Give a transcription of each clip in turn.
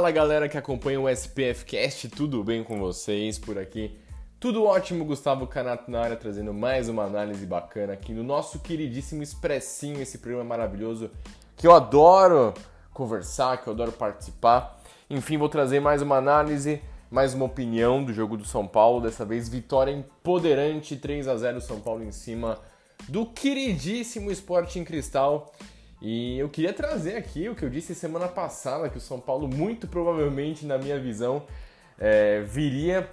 Fala galera que acompanha o SPF Cast, tudo bem com vocês por aqui? Tudo ótimo, Gustavo Canato na área, trazendo mais uma análise bacana aqui no nosso queridíssimo Expressinho, esse programa maravilhoso que eu adoro conversar, que eu adoro participar. Enfim, vou trazer mais uma análise, mais uma opinião do jogo do São Paulo, dessa vez vitória empoderante, 3 a 0 São Paulo em cima do queridíssimo Sporting Cristal. E eu queria trazer aqui o que eu disse semana passada, que o São Paulo, muito provavelmente, na minha visão, é, viria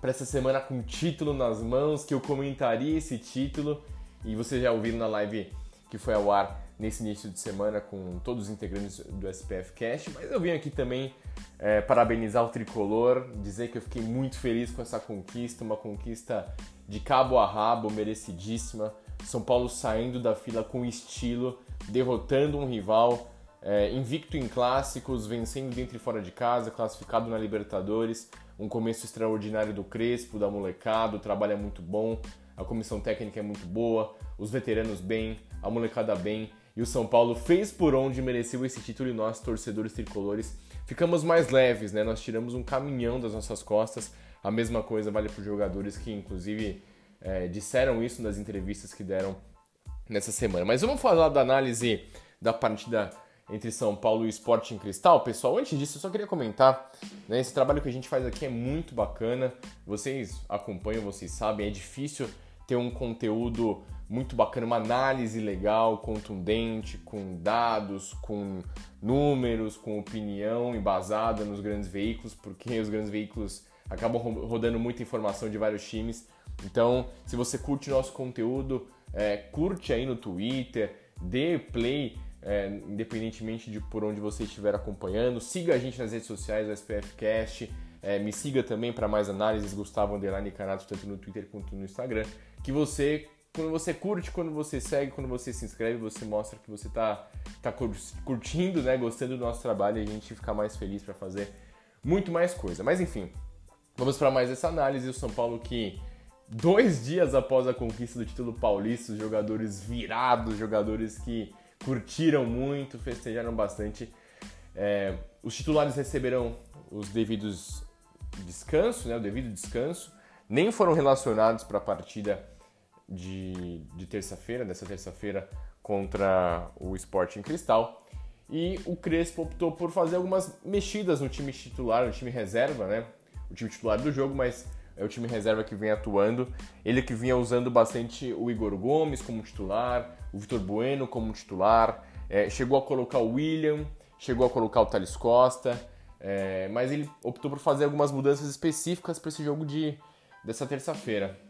para essa semana com título nas mãos, que eu comentaria esse título. E vocês já ouviram na live que foi ao ar nesse início de semana com todos os integrantes do SPF Cast. Mas eu vim aqui também é, parabenizar o tricolor, dizer que eu fiquei muito feliz com essa conquista, uma conquista de cabo a rabo, merecidíssima. São Paulo saindo da fila com estilo derrotando um rival, é, invicto em clássicos, vencendo dentro e fora de casa, classificado na Libertadores, um começo extraordinário do Crespo, da molecada, o trabalho é muito bom, a comissão técnica é muito boa, os veteranos bem, a molecada bem, e o São Paulo fez por onde mereceu esse título e nós, torcedores tricolores, ficamos mais leves, né? Nós tiramos um caminhão das nossas costas. A mesma coisa vale para os jogadores que, inclusive, é, disseram isso nas entrevistas que deram nessa semana. Mas vamos falar da análise da partida entre São Paulo e Sporting Cristal, pessoal. Antes disso, eu só queria comentar, né, esse trabalho que a gente faz aqui é muito bacana. Vocês acompanham, vocês sabem, é difícil ter um conteúdo muito bacana, uma análise legal, contundente, com dados, com números, com opinião embasada nos grandes veículos, porque os grandes veículos acabam rodando muita informação de vários times. Então, se você curte nosso conteúdo, é, curte aí no Twitter, dê play, é, independentemente de por onde você estiver acompanhando. Siga a gente nas redes sociais, o SPFcast. É, me siga também para mais análises, Gustavo Underline Canato, tanto no Twitter quanto no Instagram. Que você, quando você curte, quando você segue, quando você se inscreve, você mostra que você está tá curtindo, né, gostando do nosso trabalho e a gente fica mais feliz para fazer muito mais coisa. Mas enfim, vamos para mais essa análise. O São Paulo que dois dias após a conquista do título paulista, os jogadores virados, jogadores que curtiram muito, festejaram bastante. É, os titulares receberão os devidos descanso, né, o devido descanso, nem foram relacionados para a partida de, de terça-feira, dessa terça-feira contra o Sporting Cristal. E o Crespo optou por fazer algumas mexidas no time titular, no time reserva, né? O time titular do jogo, mas é o time reserva que vem atuando. Ele que vinha usando bastante o Igor Gomes como titular, o Vitor Bueno como titular, é, chegou a colocar o William, chegou a colocar o Thales Costa, é, mas ele optou por fazer algumas mudanças específicas para esse jogo de, dessa terça-feira.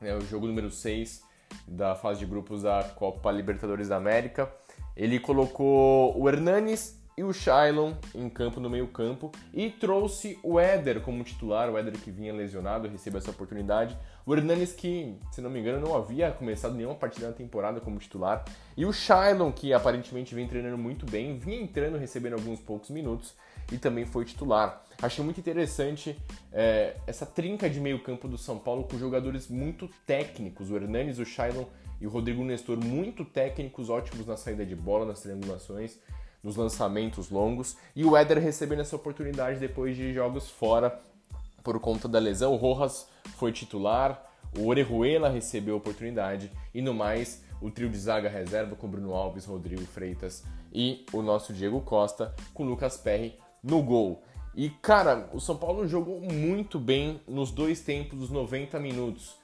É o jogo número 6 da fase de grupos da Copa Libertadores da América. Ele colocou o Hernanes e o Shailon em campo no meio campo e trouxe o Éder como titular, o Éder que vinha lesionado, recebeu essa oportunidade. O Hernanes que, se não me engano, não havia começado nenhuma partida na temporada como titular. E o Shailon que aparentemente vem treinando muito bem, vinha entrando, recebendo alguns poucos minutos e também foi titular. Achei muito interessante é, essa trinca de meio campo do São Paulo com jogadores muito técnicos, o Hernanes, o Shailon e o Rodrigo Nestor muito técnicos, ótimos na saída de bola, nas triangulações nos lançamentos longos, e o Éder recebendo essa oportunidade depois de jogos fora por conta da lesão. O Rojas foi titular, o Orejuela recebeu a oportunidade, e no mais, o trio de zaga reserva com Bruno Alves, Rodrigo Freitas e o nosso Diego Costa, com Lucas Perry no gol. E cara, o São Paulo jogou muito bem nos dois tempos dos 90 minutos.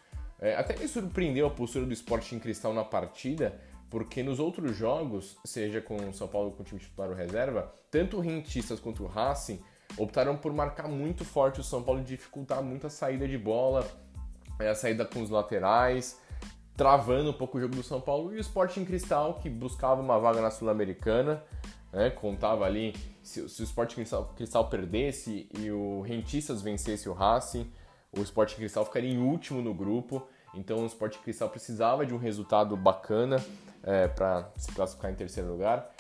É, até me surpreendeu a postura do Sporting Cristal na partida, porque nos outros jogos, seja com o São Paulo com o time titular ou reserva, tanto o Rentistas quanto o Racing optaram por marcar muito forte o São Paulo e dificultar muito a saída de bola, é, a saída com os laterais, travando um pouco o jogo do São Paulo. E o Sporting Cristal, que buscava uma vaga na Sul-Americana, né, contava ali se, se o Sporting Cristal, Cristal, perdesse e o Rentistas vencesse o Racing, o Sporting Cristal ficaria em último no grupo. Então o Sporting Cristal precisava de um resultado bacana é, para se classificar em terceiro lugar.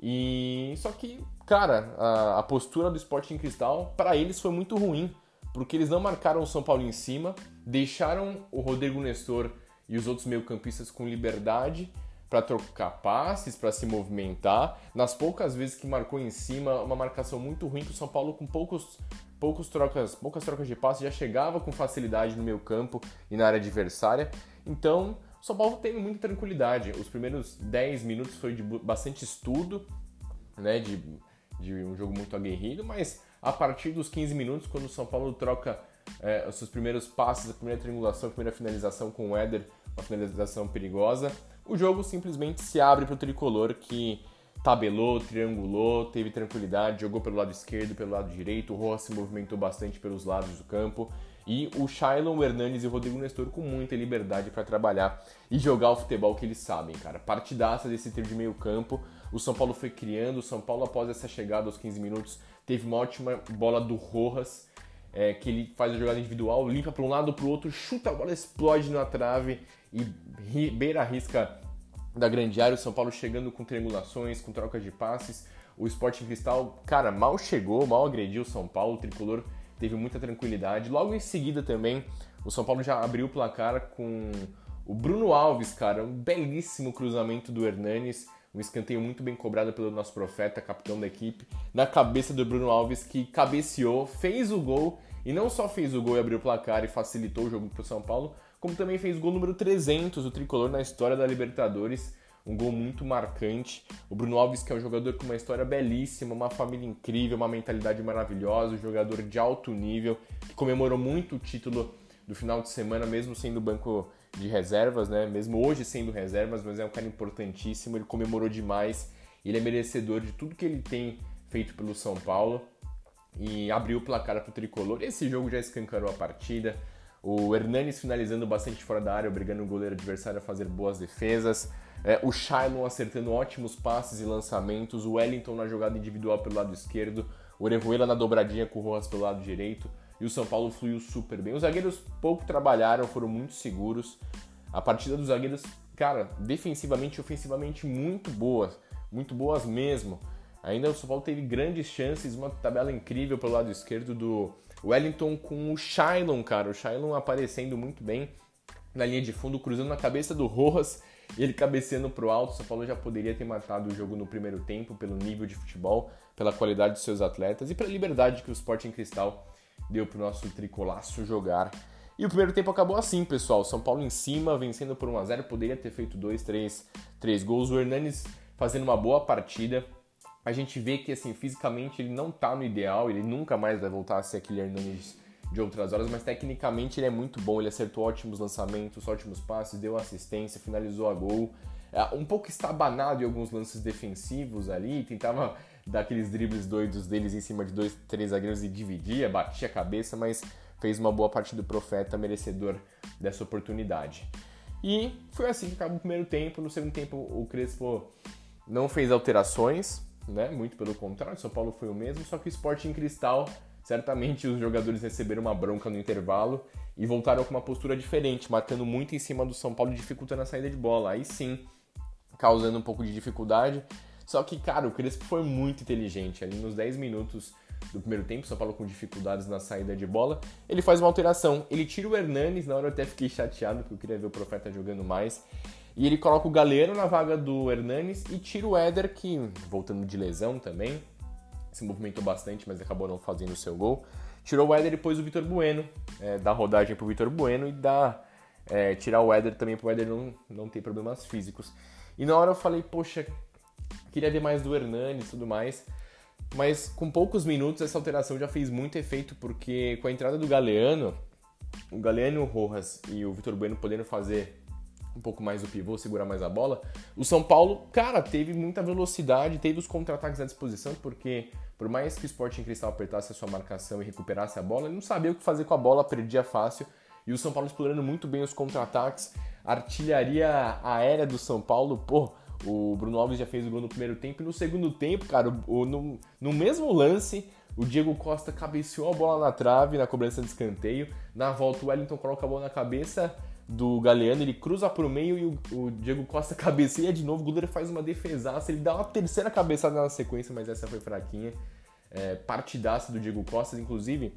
E só que, cara, a, a postura do Sporting Cristal para eles foi muito ruim, porque eles não marcaram o São Paulo em cima, deixaram o Rodrigo Nestor e os outros meio-campistas com liberdade para trocar passes, para se movimentar. Nas poucas vezes que marcou em cima, uma marcação muito ruim que o São Paulo com poucos poucos trocas, poucas trocas de passes já chegava com facilidade no meio campo e na área adversária. Então, o São Paulo teve muita tranquilidade. Os primeiros 10 minutos foi de bastante estudo, né, de, de um jogo muito aguerrido, mas a partir dos 15 minutos, quando o São Paulo troca é, os seus primeiros passes, a primeira triangulação, a primeira finalização com o Éder, uma finalização perigosa, o jogo simplesmente se abre para o tricolor que tabelou, triangulou, teve tranquilidade, jogou pelo lado esquerdo, pelo lado direito, o Rojas se movimentou bastante pelos lados do campo e o Shailon, o Hernanes e o Rodrigo Nestor com muita liberdade para trabalhar e jogar o futebol que eles sabem, cara. Partidaça desse trio de meio campo, o São Paulo foi criando, o São Paulo após essa chegada aos 15 minutos teve uma ótima bola do Rojas, é, que ele faz a jogada individual, limpa para um lado para o outro, chuta a bola, explode na trave e beira a risca da grande área, o São Paulo chegando com triangulações, com trocas de passes. O Sporting Cristal, cara, mal chegou, mal agrediu o São Paulo, o tricolor teve muita tranquilidade. Logo em seguida também, o São Paulo já abriu o placar com o Bruno Alves, cara, um belíssimo cruzamento do Hernanes, um escanteio muito bem cobrado pelo nosso profeta, capitão da equipe, na cabeça do Bruno Alves, que cabeceou, fez o gol, e não só fez o gol e abriu o placar e facilitou o jogo para o São Paulo, como também fez o gol número 300 do tricolor na história da Libertadores. Um gol muito marcante. O Bruno Alves, que é um jogador com uma história belíssima, uma família incrível, uma mentalidade maravilhosa, um jogador de alto nível, que comemorou muito o título do final de semana, mesmo sendo banco de reservas, né? Mesmo hoje sendo reservas, mas é um cara importantíssimo. Ele comemorou demais. Ele é merecedor de tudo que ele tem feito pelo São Paulo e abriu o placar para o tricolor. Esse jogo já escancarou a partida. O Hernanes finalizando bastante fora da área, obrigando o goleiro adversário a fazer boas defesas. É, o Shailon acertando ótimos passes e lançamentos. O Wellington na jogada individual pelo lado esquerdo. O Orejuela na dobradinha com o Rojas pelo lado direito. E o São Paulo fluiu super bem. Os zagueiros pouco trabalharam, foram muito seguros. A partida dos zagueiros, cara, defensivamente e ofensivamente muito boas. Muito boas mesmo. Ainda o São Paulo teve grandes chances, uma tabela incrível pelo lado esquerdo do Wellington com o Shailon, cara. O Shailon aparecendo muito bem na linha de fundo, cruzando na cabeça do Rojas ele cabeceando pro alto. O São Paulo já poderia ter matado o jogo no primeiro tempo pelo nível de futebol, pela qualidade dos seus atletas e pela liberdade que o Sporting Cristal deu pro nosso tricolaço jogar. E o primeiro tempo acabou assim, pessoal. São Paulo em cima, vencendo por 1 a 0 poderia ter feito 2, 3, 3 gols. O Hernanes fazendo uma boa partida a gente vê que assim fisicamente ele não tá no ideal, ele nunca mais vai voltar a ser aquele Hernandes de outras horas, mas tecnicamente ele é muito bom, ele acertou ótimos lançamentos, ótimos passes, deu assistência, finalizou a gol. É, um pouco estabanado em alguns lances defensivos ali, tentava dar aqueles dribles doidos deles em cima de dois, três zagueiros e dividia, batia a cabeça, mas fez uma boa partida do Profeta, merecedor dessa oportunidade. E foi assim que acabou o primeiro tempo. No segundo tempo, o Crespo não fez alterações, né? Muito pelo contrário, São Paulo foi o mesmo, só que o Sporting Cristal, certamente os jogadores receberam uma bronca no intervalo e voltaram com uma postura diferente, marcando muito em cima do São Paulo, dificultando a saída de bola. Aí sim, causando um pouco de dificuldade. Só que, cara, o Crespo foi muito inteligente. Ali nos 10 minutos do primeiro tempo, São Paulo com dificuldades na saída de bola, ele faz uma alteração. Ele tira o Hernanes, na hora eu até fiquei chateado, porque eu queria ver o Profeta jogando mais. E ele coloca o Galeno na vaga do Hernanes e tira o Éder, que, voltando de lesão também, se movimentou bastante, mas acabou não fazendo o seu gol. Tirou o Éder e pôs o Vitor Bueno, é, dá rodagem pro Vitor Bueno e dá é, tirar o Éder também pro Éder não, não ter problemas físicos. E na hora eu falei, poxa, queria ver mais do Hernanes e tudo mais. Mas com poucos minutos essa alteração já fez muito efeito, porque com a entrada do Galeano, o Galeano, o Rojas e o Vitor Bueno podendo fazer um pouco mais o pivô, segurar mais a bola. O São Paulo, cara, teve muita velocidade, teve os contra-ataques à disposição, porque Por mais que o Sporting Cristal apertasse a sua marcação e recuperasse a bola, ele não sabia o que fazer com a bola, perdia fácil. E o São Paulo explorando muito bem os contra-ataques, artilharia aérea do São Paulo, pô, o Bruno Alves já fez o gol no primeiro tempo e no segundo tempo, cara, o, no, no mesmo lance, o Diego Costa cabeceou a bola na trave na cobrança de escanteio. Na volta, o Wellington coloca a bola na cabeça do Galeano, ele cruza pro meio e o, o, Diego Costa cabeceia de novo. O goleiro faz uma defesaça, ele dá uma terceira cabeçada na sequência, mas essa foi fraquinha. É, partidaça do Diego Costa, inclusive,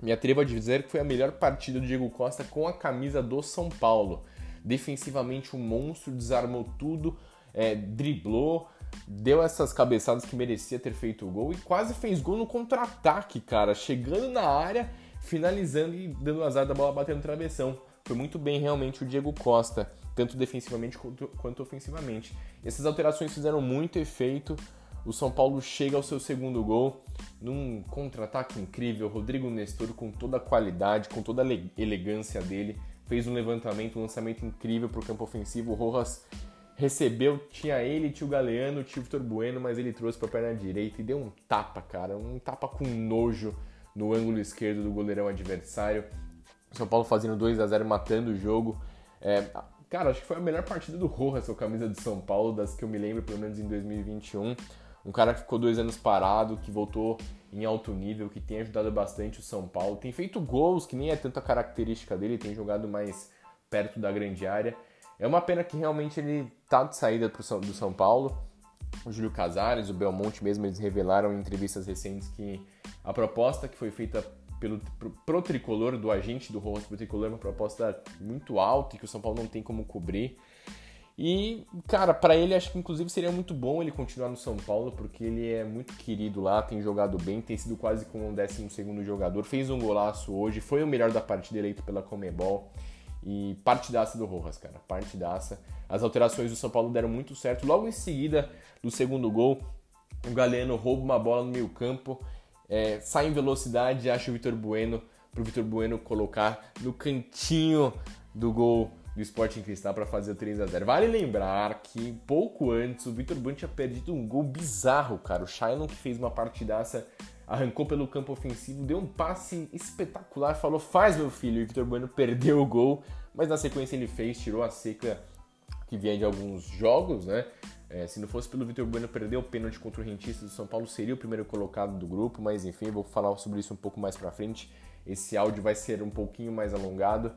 me atrevo a dizer que foi a melhor partida do Diego Costa com a camisa do São Paulo. Defensivamente, um monstro, desarmou tudo, é, driblou, deu essas cabeçadas que merecia ter feito o gol e quase fez gol no contra-ataque, cara, chegando na área, finalizando e dando azar da bola batendo travessão. Foi muito bem realmente o Diego Costa, tanto defensivamente quanto, quanto ofensivamente. Essas alterações fizeram muito efeito. O São Paulo chega ao seu segundo gol num contra-ataque incrível. Rodrigo Nestor, com toda a qualidade, com toda a elegância dele, fez um levantamento, um lançamento incrível para o campo ofensivo. O Rojas recebeu, tinha ele, tinha o Galeano, tinha o Vitor Bueno, mas ele trouxe para a perna direita e deu um tapa, cara, um tapa com nojo no ângulo esquerdo do goleirão adversário. São Paulo fazendo 2 a 0 matando o jogo. É, cara, acho que foi a melhor partida do Rojas, a camisa de São Paulo, das que eu me lembro, pelo menos em 2021. Um cara que ficou dois anos parado, que voltou em alto nível, que tem ajudado bastante o São Paulo. Tem feito gols, que nem é tanta característica dele, tem jogado mais perto da grande área. É uma pena que realmente ele tá de saída do São Paulo. O Júlio Casares, o Belmonte mesmo, eles revelaram em entrevistas recentes que a proposta que foi feita pelo, pro, pro tricolor, do agente do Rojas pro tricolor, uma proposta muito alta e que o São Paulo não tem como cobrir. E, cara, para ele acho que inclusive seria muito bom ele continuar no São Paulo, porque ele é muito querido lá, tem jogado bem, tem sido quase como um 12 jogador, fez um golaço hoje, foi o melhor da partida eleito pela Comebol. E partidaça do Rojas, cara, partidaça. As alterações do São Paulo deram muito certo. Logo em seguida do segundo gol, o Galeno rouba uma bola no meio campo, é, sai em velocidade e acha o Vitor Bueno pro Vitor Bueno colocar no cantinho do gol do Sporting Cristal para fazer o 3 a 0 Vale lembrar que pouco antes o Vitor Bueno tinha perdido um gol bizarro, cara. O Shailon que fez uma partidaça arrancou pelo campo ofensivo, deu um passe espetacular, falou: faz meu filho. E o Vitor Bueno perdeu o gol, mas na sequência ele fez, tirou a seca que vinha de alguns jogos, né? É, se não fosse pelo Vitor Bueno perder o pênalti contra o Rentista do São Paulo, seria o primeiro colocado do grupo, mas enfim, vou falar sobre isso um pouco mais pra frente. Esse áudio vai ser um pouquinho mais alongado.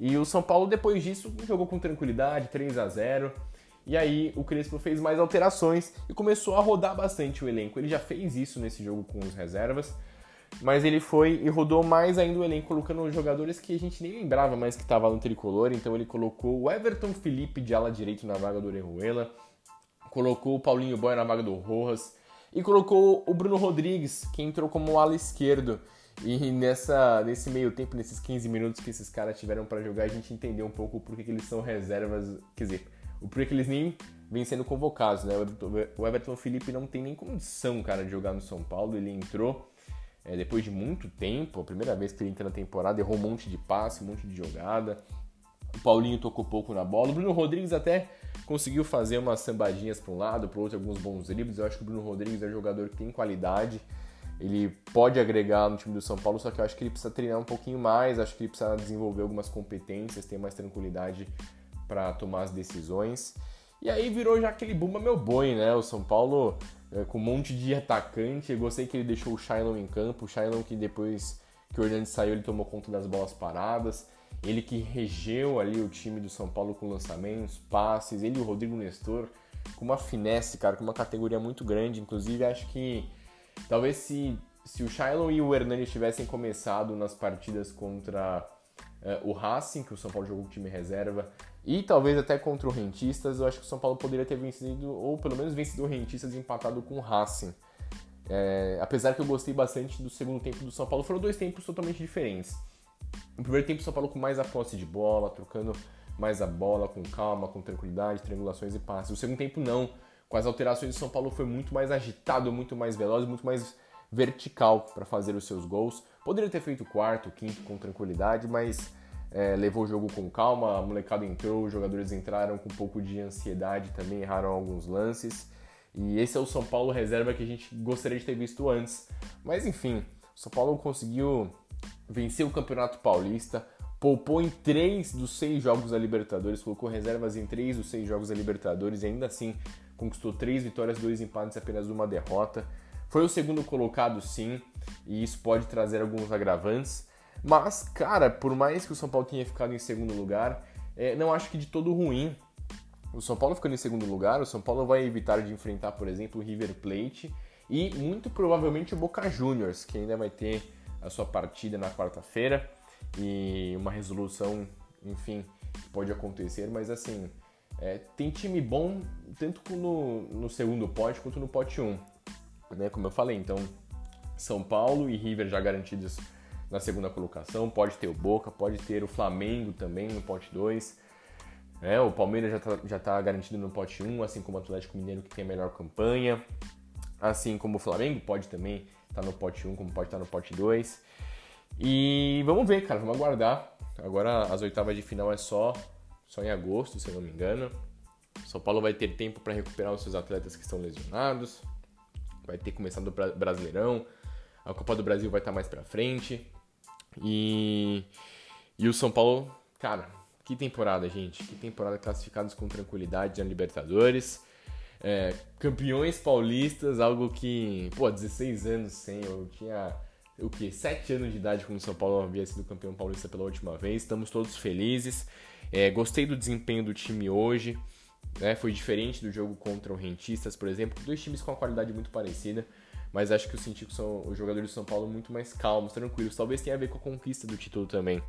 E o São Paulo, depois disso, jogou com tranquilidade, 3 a 0 e aí o Crespo fez mais alterações e começou a rodar bastante o elenco. Ele já fez isso nesse jogo com os reservas, mas ele foi e rodou mais ainda o elenco, colocando jogadores que a gente nem lembrava mais que estava no tricolor. Então ele colocou o Everton Felipe de ala direito na vaga do Orejuela, colocou o Paulinho Boy na vaga do Rojas e colocou o Bruno Rodrigues, que entrou como ala esquerdo. E nessa, nesse meio tempo, nesses 15 minutos que esses caras tiveram para jogar, a gente entendeu um pouco por que eles são reservas, quer dizer, o porquê que eles nem vêm sendo convocados, né? O Everton Felipe não tem nem condição, cara, de jogar no São Paulo. Ele entrou é, depois de muito tempo, a primeira vez que ele entra na temporada, errou um monte de passe, um monte de jogada. O Paulinho tocou pouco na bola. O Bruno Rodrigues até conseguiu fazer umas sambadinhas para um lado, para o outro, alguns bons dribles. Eu acho que o Bruno Rodrigues é um jogador que tem qualidade. Ele pode agregar no time do São Paulo, só que eu acho que ele precisa treinar um pouquinho mais, acho que ele precisa desenvolver algumas competências, ter mais tranquilidade para tomar as decisões. E aí virou já aquele bumba meu boi, né? O São Paulo é, com um monte de atacante. Eu gostei que ele deixou o Shailon em campo. O Shailon que depois que o Hernandes saiu, ele tomou conta das bolas paradas. Ele que regeu ali o time do São Paulo com lançamentos, passes. Ele e o Rodrigo Nestor com uma finesse, cara, com uma categoria muito grande. Inclusive, acho que talvez se, se o Shailon e o Hernandes tivessem começado nas partidas contra uh, o Racing, que o São Paulo jogou com time reserva, e talvez até contra o Rentistas, eu acho que o São Paulo poderia ter vencido, ou pelo menos vencido o Rentistas e empatado com o Racing. É, apesar que eu gostei bastante do segundo tempo do São Paulo, foram dois tempos totalmente diferentes. No primeiro tempo, o São Paulo com mais a posse de bola, trocando mais a bola com calma, com tranquilidade, triangulações e passes. O segundo tempo, não. Com as alterações, o São Paulo foi muito mais agitado, muito mais veloz, muito mais vertical para fazer os seus gols. Poderia ter feito o quarto, o quinto com tranquilidade, mas é, levou o jogo com calma, a molecada entrou, os jogadores entraram com um pouco de ansiedade também, erraram alguns lances. E esse é o São Paulo reserva que a gente gostaria de ter visto antes. Mas enfim, o São Paulo conseguiu vencer o Campeonato Paulista, poupou em três dos seis jogos da Libertadores, colocou reservas em três dos seis jogos da Libertadores e ainda assim conquistou três vitórias, dois empates e apenas uma derrota. Foi o segundo colocado, sim, e isso pode trazer alguns agravantes. Mas, cara, por mais que o São Paulo tenha ficado em segundo lugar, é, não acho que de todo ruim. O São Paulo ficando em segundo lugar, o São Paulo vai evitar de enfrentar, por exemplo, o River Plate e muito provavelmente o Boca Juniors, que ainda vai ter a sua partida na quarta-feira e uma resolução, enfim, pode acontecer, mas assim, é, tem time bom tanto no, no segundo pote quanto no pote 1, né? Como eu falei, então São Paulo e River já garantidos na segunda colocação, pode ter o Boca, pode ter o Flamengo também no pote 2. É, o Palmeiras já está já tá garantido no pote 1, assim como o Atlético Mineiro que tem a melhor campanha. Assim como o Flamengo pode também tá no pote 1, como pode estar tá no pote 2. E vamos ver, cara, vamos aguardar. Agora as oitavas de final é só, só em agosto, se eu não me engano. São Paulo vai ter tempo para recuperar os seus atletas que estão lesionados. Vai ter começado o Brasileirão. A Copa do Brasil vai estar mais para frente. E e o São Paulo, cara, que temporada, gente. Que temporada classificados com tranquilidade na Libertadores. É, campeões paulistas, algo que, pô, 16 anos sem, eu tinha o que? 7 anos de idade quando o São Paulo havia sido campeão paulista pela última vez. Estamos todos felizes. É, gostei do desempenho do time hoje. Né? Foi diferente do jogo contra o Rentistas, por exemplo. Dois times com uma qualidade muito parecida. Mas acho que eu senti que são os jogadores do São Paulo muito mais calmos, tranquilos. Talvez tenha a ver com a conquista do título também.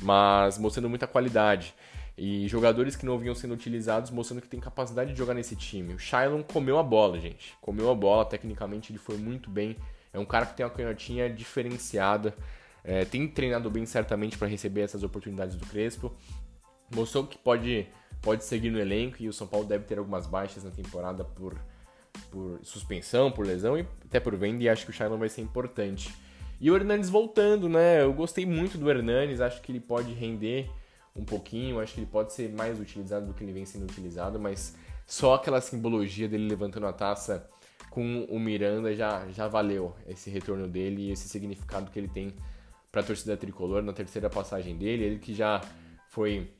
Mas mostrando muita qualidade. E jogadores que não vinham sendo utilizados, mostrando que tem capacidade de jogar nesse time. O Shailon comeu a bola, gente. Comeu a bola, tecnicamente ele foi muito bem é um cara que tem uma canhotinha diferenciada, é, tem treinado bem certamente para receber essas oportunidades do Crespo. Mostrou que pode, pode seguir no elenco e o São Paulo deve ter algumas baixas na temporada por, por suspensão, por lesão e até por venda, e acho que o Shailon vai ser importante. E o Hernandes voltando, né? Eu gostei muito do Hernandes, acho que ele pode render um pouquinho, acho que ele pode ser mais utilizado do que ele vem sendo utilizado, mas só aquela simbologia dele levantando a taça com o Miranda já, já valeu esse retorno dele e esse significado que ele tem para a torcida tricolor na terceira passagem dele. Ele que já foi,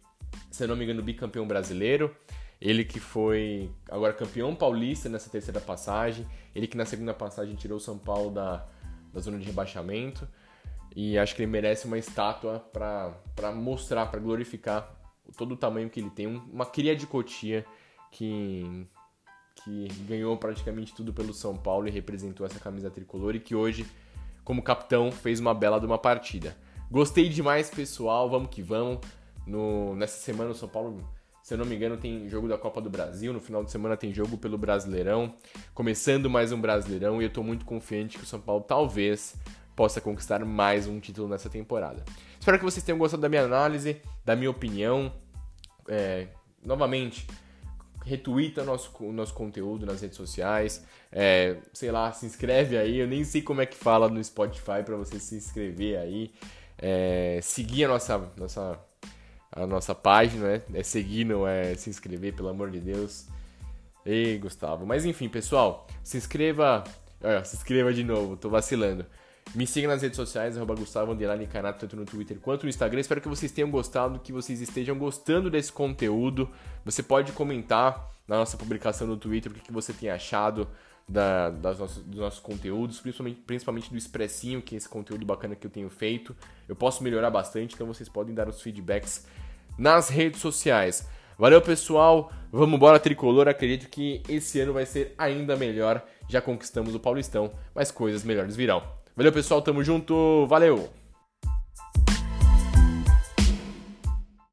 se não me engano, bicampeão brasileiro. Ele que foi agora campeão paulista nessa terceira passagem. Ele que na segunda passagem tirou o São Paulo da, da zona de rebaixamento. E acho que ele merece uma estátua para mostrar, para glorificar todo o tamanho que ele tem. Uma cria de Cotia que que ganhou praticamente tudo pelo São Paulo e representou essa camisa tricolor e que hoje, como capitão, fez uma bela de uma partida. Gostei demais, pessoal. Vamos que vamos. No, nessa semana o São Paulo, se eu não me engano, tem jogo da Copa do Brasil. No final de semana tem jogo pelo Brasileirão. Começando mais um Brasileirão e eu estou muito confiante que o São Paulo talvez possa conquistar mais um título nessa temporada. Espero que vocês tenham gostado da minha análise, da minha opinião. É, novamente, retuita nosso, o nosso conteúdo nas redes sociais, é, sei lá, se inscreve aí, eu nem sei como é que fala no Spotify para você se inscrever aí, é, seguir a nossa, nossa, a nossa página, né? É seguir, não é se inscrever, pelo amor de Deus. Ei, Gustavo. Mas enfim, pessoal, se inscreva. Olha, se inscreva de novo, tô vacilando. Me siga nas redes sociais, arroba Gustavo Canato, tanto no Twitter quanto no Instagram. Espero que vocês tenham gostado, que vocês estejam gostando desse conteúdo. Você pode comentar na nossa publicação no Twitter o que, que você tem achado da, das nossas, dos nossos conteúdos, principalmente, principalmente do Expressinho, que é esse conteúdo bacana que eu tenho feito. Eu posso melhorar bastante, então vocês podem dar os feedbacks nas redes sociais. Valeu, pessoal. Vamos embora, tricolor. Acredito que esse ano vai ser ainda melhor. Já conquistamos o Paulistão, mas coisas melhores virão. Valeu, pessoal. Tamo junto. Valeu!